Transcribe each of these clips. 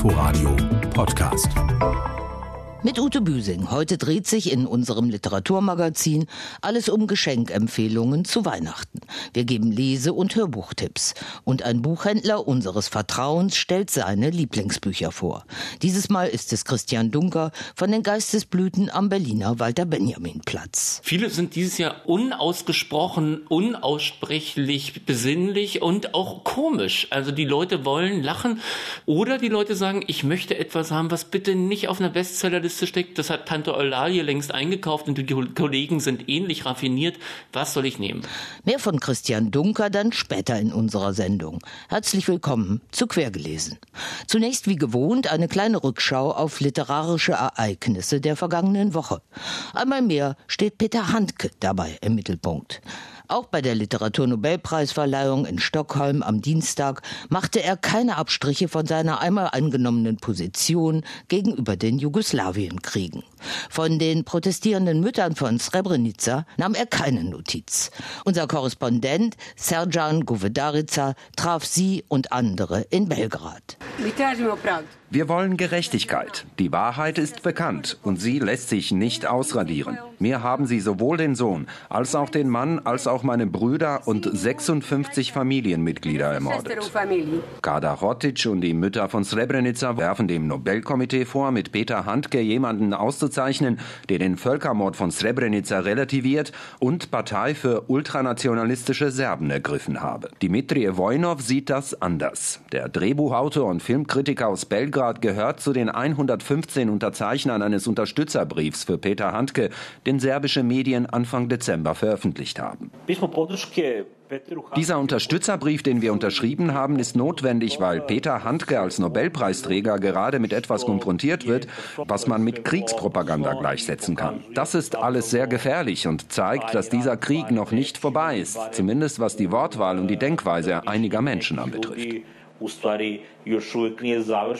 Inforadio Podcast. Mit Ute Büsing. Heute dreht sich in unserem Literaturmagazin alles um Geschenkempfehlungen zu Weihnachten. Wir geben Lese- und Hörbuchtipps. Und ein Buchhändler unseres Vertrauens stellt seine Lieblingsbücher vor. Dieses Mal ist es Christian Dunker von den Geistesblüten am Berliner Walter Benjamin Platz. Viele sind dieses Jahr unausgesprochen, unaussprechlich, besinnlich und auch komisch. Also die Leute wollen lachen oder die Leute sagen, ich möchte etwas haben, was bitte nicht auf einer Bestsellerliste Liste steckt. Das hat Tante Eulalie längst eingekauft und die Kollegen sind ähnlich raffiniert. Was soll ich nehmen? Mehr von Christian Dunker dann später in unserer Sendung. Herzlich willkommen zu Quergelesen. Zunächst wie gewohnt eine kleine Rückschau auf literarische Ereignisse der vergangenen Woche. Einmal mehr steht Peter Handke dabei im Mittelpunkt. Auch bei der Literaturnobelpreisverleihung in Stockholm am Dienstag machte er keine Abstriche von seiner einmal eingenommenen Position gegenüber den Jugoslawienkriegen. Von den protestierenden Müttern von Srebrenica nahm er keine Notiz. Unser Korrespondent Serjan Govedarica traf sie und andere in Belgrad. Wir wollen Gerechtigkeit. Die Wahrheit ist bekannt und sie lässt sich nicht ausradieren. Mir haben sie sowohl den Sohn als auch den Mann als auch meine Brüder und 56 Familienmitglieder ermordet. Kada Hotic und die Mütter von Srebrenica werfen dem Nobelkomitee vor, mit Peter Handke jemanden auszuzeichnen, der den Völkermord von Srebrenica relativiert und Partei für ultranationalistische Serben ergriffen habe. Dimitri Vojnov sieht das anders. Der Drehbuchautor und Filmkritiker aus Belgrad gehört zu den 115 Unterzeichnern eines Unterstützerbriefs für Peter Handke, den serbische Medien Anfang Dezember veröffentlicht haben. Dieser Unterstützerbrief, den wir unterschrieben haben, ist notwendig, weil Peter Handke als Nobelpreisträger gerade mit etwas konfrontiert wird, was man mit Kriegspropaganda gleichsetzen kann. Das ist alles sehr gefährlich und zeigt, dass dieser Krieg noch nicht vorbei ist, zumindest was die Wortwahl und die Denkweise einiger Menschen anbetrifft.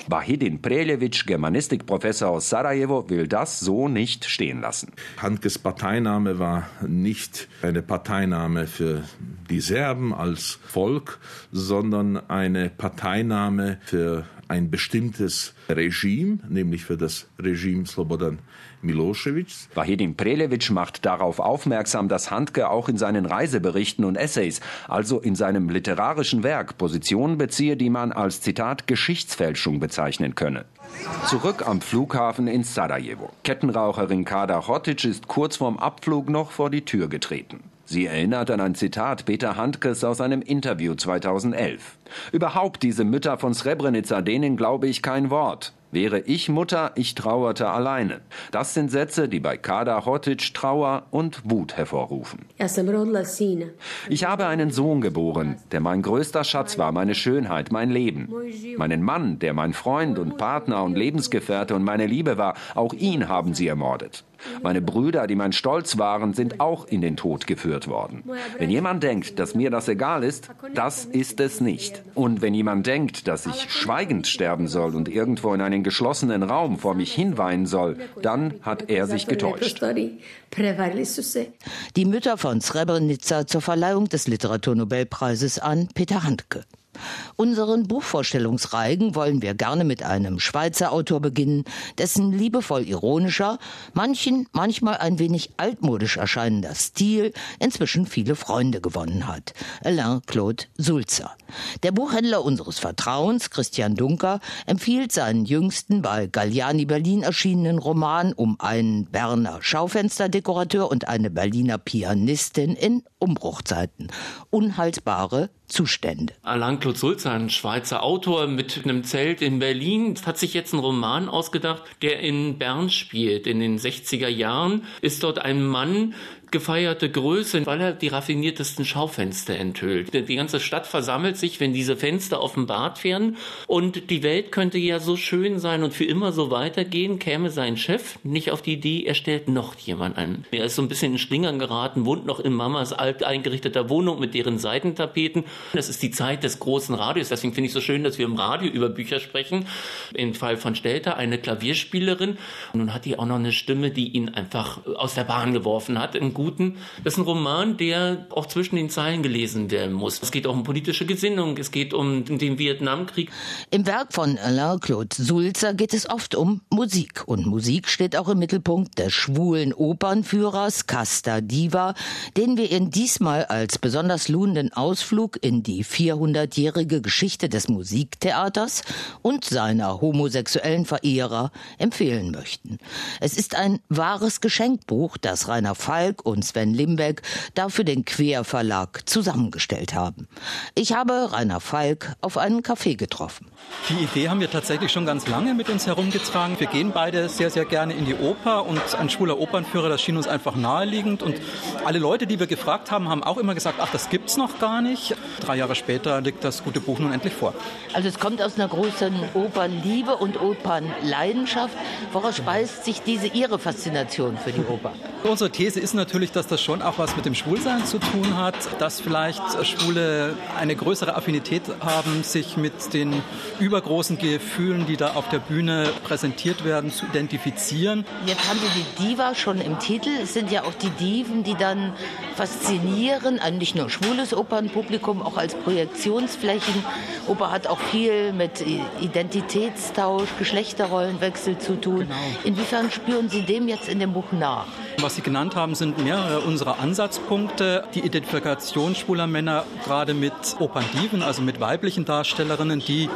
Bahidin Preljevic, Germanistikprofessor aus Sarajevo, will das so nicht stehen lassen. Handkes Parteiname war nicht eine Parteiname für die Serben als Volk, sondern eine Parteiname für ein bestimmtes Regime, nämlich für das Regime Slobodan Milosevic. Vahidin Prelevic macht darauf aufmerksam, dass Handke auch in seinen Reiseberichten und Essays, also in seinem literarischen Werk, Positionen beziehe, die man als Zitat Geschichtsfälschung bezeichnen könne. Zurück am Flughafen in Sarajevo. Kettenraucherin Kada Hotic ist kurz vorm Abflug noch vor die Tür getreten. Sie erinnert an ein Zitat Peter Handkes aus einem Interview 2011. Überhaupt diese Mütter von Srebrenica, denen glaube ich kein Wort. Wäre ich Mutter, ich trauerte alleine. Das sind Sätze, die bei Kada Hotic Trauer und Wut hervorrufen. Ich habe einen Sohn geboren, der mein größter Schatz war, meine Schönheit, mein Leben. Meinen Mann, der mein Freund und Partner und Lebensgefährte und meine Liebe war, auch ihn haben sie ermordet. Meine Brüder, die mein Stolz waren, sind auch in den Tod geführt worden. Wenn jemand denkt, dass mir das egal ist, das ist es nicht. Und wenn jemand denkt, dass ich schweigend sterben soll und irgendwo in einen geschlossenen Raum vor mich hinweinen soll, dann hat er sich getäuscht. Die Mütter von Srebrenica zur Verleihung des Literaturnobelpreises an Peter Handke. Unseren Buchvorstellungsreigen wollen wir gerne mit einem Schweizer Autor beginnen, dessen liebevoll ironischer, manchen manchmal ein wenig altmodisch erscheinender Stil inzwischen viele Freunde gewonnen hat. Alain Claude Sulzer. Der Buchhändler unseres Vertrauens, Christian Dunker, empfiehlt seinen jüngsten bei Galliani Berlin erschienenen Roman um einen Berner Schaufensterdekorateur und eine Berliner Pianistin in Umbruchzeiten. Unhaltbare Zustände. Alain Claude Sulzer, ein Schweizer Autor mit einem Zelt in Berlin, hat sich jetzt einen Roman ausgedacht, der in Bern spielt. In den 60er Jahren ist dort ein Mann, gefeierte Größe, weil er die raffiniertesten Schaufenster enthüllt. Die ganze Stadt versammelt sich, wenn diese Fenster offenbart werden und die Welt könnte ja so schön sein und für immer so weitergehen, käme sein Chef nicht auf die Idee, er stellt noch jemand ein. Er ist so ein bisschen in Schlingern geraten, wohnt noch in Mamas alt eingerichteter Wohnung mit deren Seitentapeten. Das ist die Zeit des großen Radios, deswegen finde ich es so schön, dass wir im Radio über Bücher sprechen. Im Fall von Stelter eine Klavierspielerin nun hat die auch noch eine Stimme, die ihn einfach aus der Bahn geworfen hat. Ein Guten. Das ist ein Roman, der auch zwischen den Zeilen gelesen werden muss. Es geht auch um politische Gesinnung, es geht um den Vietnamkrieg. Im Werk von Alain-Claude Sulzer geht es oft um Musik. Und Musik steht auch im Mittelpunkt des schwulen Opernführers Casta Diva, den wir in diesmal als besonders lohnenden Ausflug in die 400-jährige Geschichte des Musiktheaters und seiner homosexuellen Verehrer empfehlen möchten. Es ist ein wahres Geschenkbuch, das Rainer Falk und Sven Limbeck dafür den Querverlag zusammengestellt haben. Ich habe Rainer Falk auf einen Café getroffen. Die Idee haben wir tatsächlich schon ganz lange mit uns herumgetragen. Wir gehen beide sehr, sehr gerne in die Oper und ein schwuler Opernführer, das schien uns einfach naheliegend. Und alle Leute, die wir gefragt haben, haben auch immer gesagt, ach, das gibt's noch gar nicht. Drei Jahre später liegt das gute Buch nun endlich vor. Also es kommt aus einer großen Opernliebe und Opernleidenschaft. Woraus speist sich diese Ihre Faszination für die Oper? Unsere These ist natürlich, dass das schon auch was mit dem Schwulsein zu tun hat, dass vielleicht Schwule eine größere Affinität haben, sich mit den übergroßen Gefühlen, die da auf der Bühne präsentiert werden, zu identifizieren. Jetzt haben Sie die Diva schon im Titel. Es sind ja auch die Diven, die dann faszinieren, ein nicht nur schwules Opernpublikum, auch als Projektionsflächen. Oper hat auch viel mit Identitätstausch, Geschlechterrollenwechsel zu tun. Genau. Inwiefern spüren Sie dem jetzt in dem Buch nach? Was Sie genannt haben, sind mehrere unserer Ansatzpunkte. Die Identifikation schwuler Männer gerade mit Operndiven, also mit weiblichen Darstellerinnen, die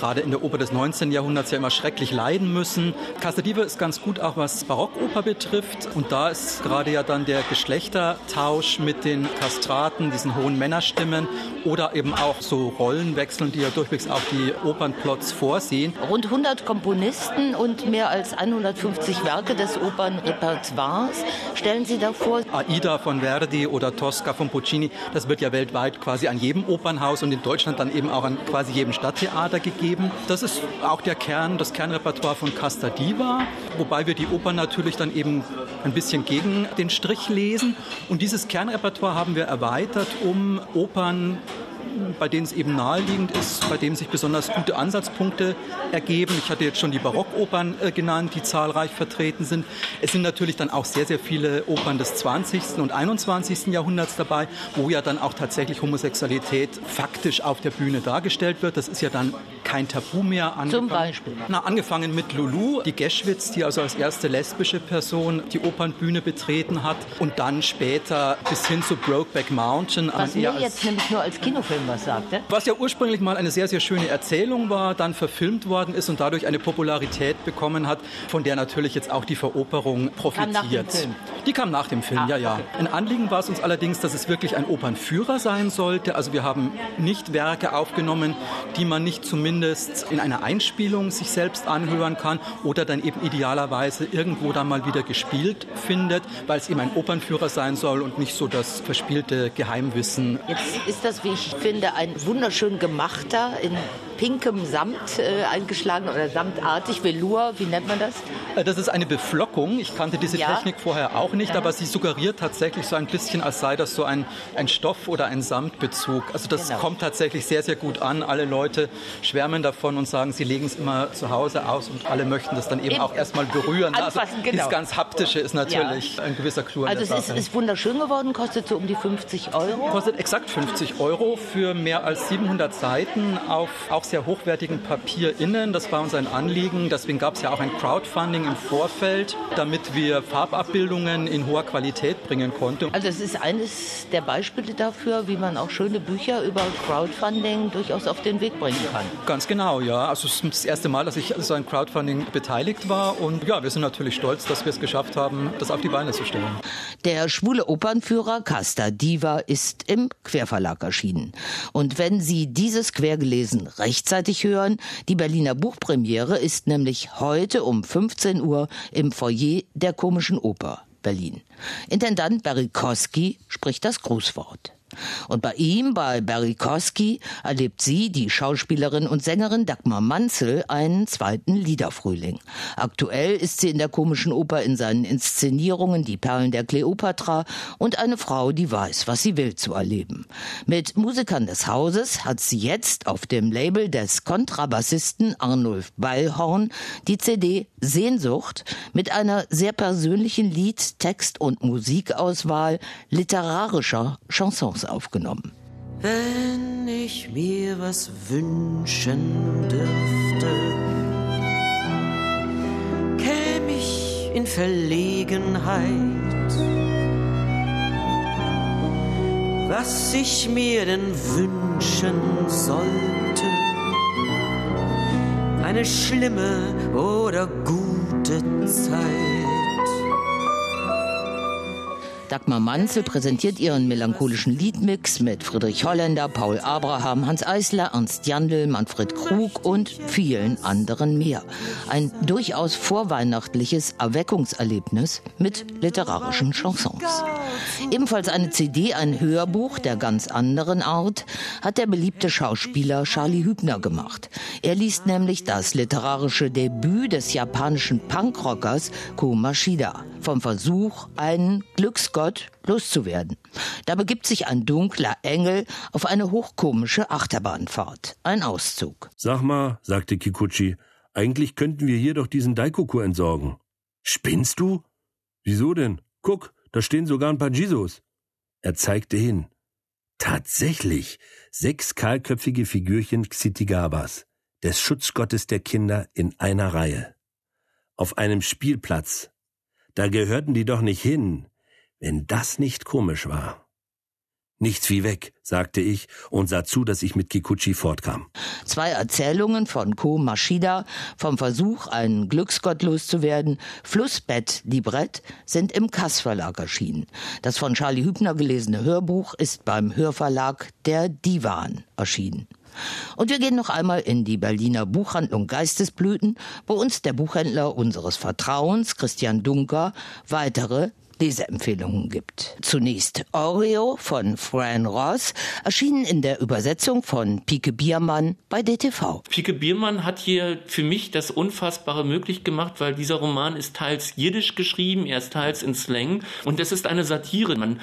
gerade in der Oper des 19. Jahrhunderts ja immer schrecklich leiden müssen. Casadive ist ganz gut auch was Barockoper betrifft und da ist gerade ja dann der Geschlechtertausch mit den Kastraten, diesen hohen Männerstimmen oder eben auch so Rollenwechseln, die ja durchwegs auch die Opernplots vorsehen. Rund 100 Komponisten und mehr als 150 Werke des Opernrepertoires stellen Sie da vor. Aida von Verdi oder Tosca von Puccini, das wird ja weltweit quasi an jedem Opernhaus und in Deutschland dann eben auch an quasi jedem Stadttheater gegeben geben. Das ist auch der Kern, das Kernrepertoire von Casta Diva, wobei wir die Oper natürlich dann eben ein bisschen gegen den Strich lesen. Und dieses Kernrepertoire haben wir erweitert um Opern bei denen es eben naheliegend ist, bei denen sich besonders gute Ansatzpunkte ergeben. Ich hatte jetzt schon die Barockopern äh, genannt, die zahlreich vertreten sind. Es sind natürlich dann auch sehr, sehr viele Opern des 20. und 21. Jahrhunderts dabei, wo ja dann auch tatsächlich Homosexualität faktisch auf der Bühne dargestellt wird. Das ist ja dann kein Tabu mehr. Zum Beispiel? Na, angefangen mit Lulu, die Geschwitz, die also als erste lesbische Person die Opernbühne betreten hat und dann später bis hin zu Brokeback Mountain. Was mir jetzt nämlich nur als Kinofilm Film was sagte? Was ja ursprünglich mal eine sehr, sehr schöne Erzählung war, dann verfilmt worden ist und dadurch eine Popularität bekommen hat, von der natürlich jetzt auch die Veroperung profitiert. Kam nach dem Film. Die kam nach dem Film, ah, ja, ja. Okay. Ein Anliegen war es uns allerdings, dass es wirklich ein Opernführer sein sollte. Also wir haben nicht Werke aufgenommen, die man nicht zumindest in einer Einspielung sich selbst anhören kann oder dann eben idealerweise irgendwo dann mal wieder gespielt findet, weil es eben ein Opernführer sein soll und nicht so das verspielte Geheimwissen. Jetzt ist das, wie ich finde, ein wunderschön gemachter in pinkem Samt äh, eingeschlagen oder samtartig, Velour, wie nennt man das? Äh, das ist eine Beflockung. Ich kannte diese ja. Technik vorher auch nicht, ja. aber sie suggeriert tatsächlich so ein bisschen, als sei das so ein, ein Stoff oder ein Samtbezug. Also das genau. kommt tatsächlich sehr, sehr gut an. Alle Leute schwärmen davon und sagen, sie legen es immer zu Hause aus und alle möchten das dann eben, eben. auch erstmal berühren. Also Anfassen, also genau. Das ganz Haptische ist natürlich ja. ein gewisser Clou Also es ist, ist, wunderschön geworden, kostet so um die 50 Euro. Kostet exakt 50 Euro für mehr als 700 Seiten auf auch sehr hochwertigen Papier innen. Das war uns ein Anliegen. Deswegen gab es ja auch ein Crowdfunding im Vorfeld, damit wir Farbabbildungen in hoher Qualität bringen konnten. Also es ist eines der Beispiele dafür, wie man auch schöne Bücher über Crowdfunding durchaus auf den Weg bringen kann. Ganz genau, ja. Also es ist das erste Mal, dass ich so ein Crowdfunding beteiligt war. Und ja, wir sind natürlich stolz, dass wir es geschafft haben, das auf die Beine zu stellen. Der schwule Opernführer Casta Diva ist im Querverlag erschienen. Und wenn Sie dieses Quergelesen rechtzeitig hören, die Berliner Buchpremiere ist nämlich heute um 15 Uhr im Foyer der Komischen Oper Berlin. Intendant Barry Koski spricht das Grußwort. Und bei ihm, bei Barry Kosky, erlebt sie, die Schauspielerin und Sängerin Dagmar Manzel, einen zweiten Liederfrühling. Aktuell ist sie in der komischen Oper in seinen Inszenierungen Die Perlen der Kleopatra und eine Frau, die weiß, was sie will, zu erleben. Mit Musikern des Hauses hat sie jetzt auf dem Label des Kontrabassisten Arnulf Ballhorn die CD Sehnsucht mit einer sehr persönlichen Lied-, Text- und Musikauswahl literarischer Chansons aufgenommen. Wenn ich mir was wünschen dürfte, käme ich in Verlegenheit. Was ich mir denn wünschen sollte, eine schlimme oder gute Zeit. Dagmar Manzel präsentiert ihren melancholischen Liedmix mit Friedrich Holländer, Paul Abraham, Hans Eisler, Ernst Jandl, Manfred Krug und vielen anderen mehr. Ein durchaus vorweihnachtliches Erweckungserlebnis mit literarischen Chansons. Ebenfalls eine CD, ein Hörbuch der ganz anderen Art, hat der beliebte Schauspieler Charlie Hübner gemacht. Er liest nämlich das literarische Debüt des japanischen Punkrockers Ko Mashida vom Versuch, einen Glücksgott loszuwerden. Da begibt sich ein dunkler Engel auf eine hochkomische Achterbahnfahrt. Ein Auszug. Sag mal, sagte Kikuchi, eigentlich könnten wir hier doch diesen Daikoku entsorgen. Spinnst du? Wieso denn? Guck, da stehen sogar ein paar Jisos. Er zeigte hin. Tatsächlich, sechs kahlköpfige Figürchen Xitigabas, des Schutzgottes der Kinder in einer Reihe. Auf einem Spielplatz, da gehörten die doch nicht hin, wenn das nicht komisch war. Nichts wie weg, sagte ich und sah zu, dass ich mit Kikuchi fortkam. Zwei Erzählungen von Ko Mashida vom Versuch, einen Glücksgott loszuwerden, Flussbett Librett, sind im Kass Verlag erschienen. Das von Charlie Hübner gelesene Hörbuch ist beim Hörverlag Der Divan erschienen. Und wir gehen noch einmal in die Berliner Buchhandlung Geistesblüten, wo uns der Buchhändler unseres Vertrauens, Christian Dunker, weitere Leseempfehlungen gibt. Zunächst Oreo von Fran Ross, erschienen in der Übersetzung von Pike Biermann bei DTV. Pike Biermann hat hier für mich das Unfassbare möglich gemacht, weil dieser Roman ist teils jiddisch geschrieben, er ist teils in Slang und es ist eine Satire. Man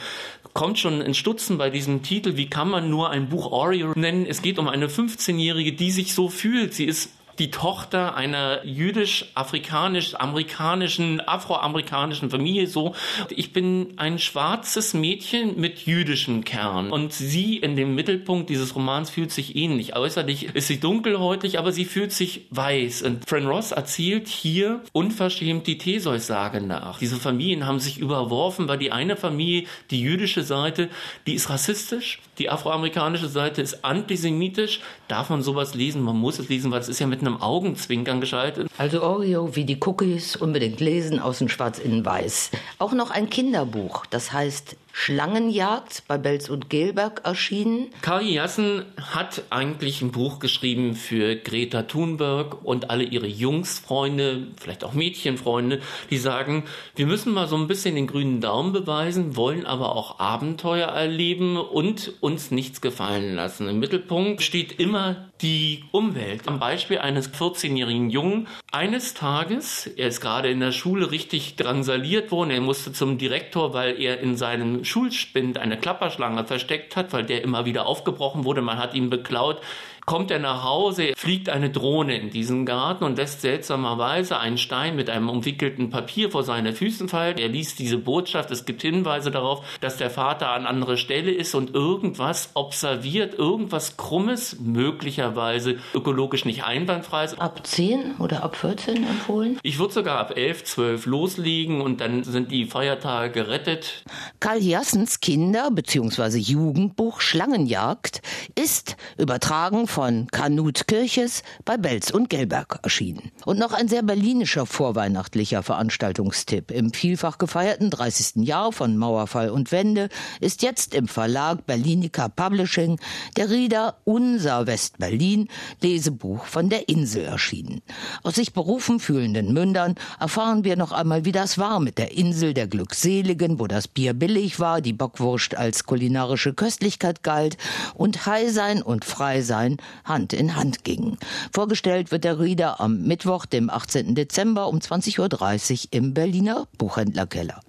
kommt schon in Stutzen bei diesem Titel. Wie kann man nur ein Buch Oreo nennen? Es geht um eine 15-Jährige, die sich so fühlt. Sie ist die Tochter einer jüdisch-afrikanisch-amerikanischen, afroamerikanischen Familie so. Ich bin ein schwarzes Mädchen mit jüdischem Kern und sie in dem Mittelpunkt dieses Romans fühlt sich ähnlich. Äußerlich ist sie dunkelhäutig, aber sie fühlt sich weiß. Und Fran Ross erzählt hier unverschämt die Theseus-Sage nach. Diese Familien haben sich überworfen, weil die eine Familie, die jüdische Seite, die ist rassistisch, die afroamerikanische Seite ist antisemitisch. Darf man sowas lesen? Man muss es lesen, weil es ist ja mit einem Augenzwinkern geschaltet. Also Oreo wie die Cookies unbedingt lesen, außen schwarz, innen weiß. Auch noch ein Kinderbuch, das heißt Schlangenjagd bei Belz und Gelberg erschienen. Kari Jassen hat eigentlich ein Buch geschrieben für Greta Thunberg und alle ihre Jungsfreunde, vielleicht auch Mädchenfreunde, die sagen, wir müssen mal so ein bisschen den grünen Daumen beweisen, wollen aber auch Abenteuer erleben und uns nichts gefallen lassen. Im Mittelpunkt steht immer die Umwelt. Am Beispiel eines 14-jährigen Jungen. Eines Tages, er ist gerade in der Schule richtig drangsaliert worden, er musste zum Direktor, weil er in seinem Schulspind eine Klapperschlange versteckt hat, weil der immer wieder aufgebrochen wurde. Man hat ihn beklaut kommt er nach Hause, fliegt eine Drohne in diesen Garten und lässt seltsamerweise einen Stein mit einem umwickelten Papier vor seine Füßen fallen. Er liest diese Botschaft, es gibt Hinweise darauf, dass der Vater an anderer Stelle ist und irgendwas observiert, irgendwas Krummes, möglicherweise ökologisch nicht einwandfrei ist. Ab 10 oder ab 14 empfohlen? Ich würde sogar ab 11, 12 loslegen und dann sind die Feiertage gerettet. Karl Jassens Kinder- bzw. Jugendbuch Schlangenjagd ist übertragen von Kanut Kirches bei Belz und Gelberg erschienen. Und noch ein sehr berlinischer vorweihnachtlicher Veranstaltungstipp. Im vielfach gefeierten 30. Jahr von Mauerfall und Wende ist jetzt im Verlag Berlinica Publishing der Rieder Unser West-Berlin Lesebuch von der Insel erschienen. Aus sich berufen fühlenden Mündern erfahren wir noch einmal, wie das war mit der Insel der Glückseligen, wo das Bier billig war, die Bockwurst als kulinarische Köstlichkeit galt und High sein und Frei sein Hand in Hand gingen. Vorgestellt wird der Rieder am Mittwoch, dem 18. Dezember um 20.30 Uhr im Berliner Buchhändlerkeller.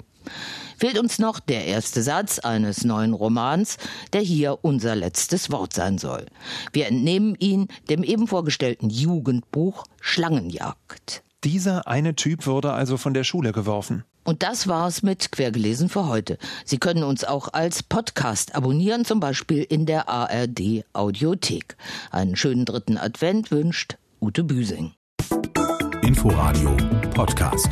Fehlt uns noch der erste Satz eines neuen Romans, der hier unser letztes Wort sein soll. Wir entnehmen ihn dem eben vorgestellten Jugendbuch Schlangenjagd. Dieser eine Typ wurde also von der Schule geworfen. Und das war's mit Quergelesen für heute. Sie können uns auch als Podcast abonnieren, zum Beispiel in der ARD Audiothek. Einen schönen dritten Advent wünscht Ute Büsing. Inforadio Podcast.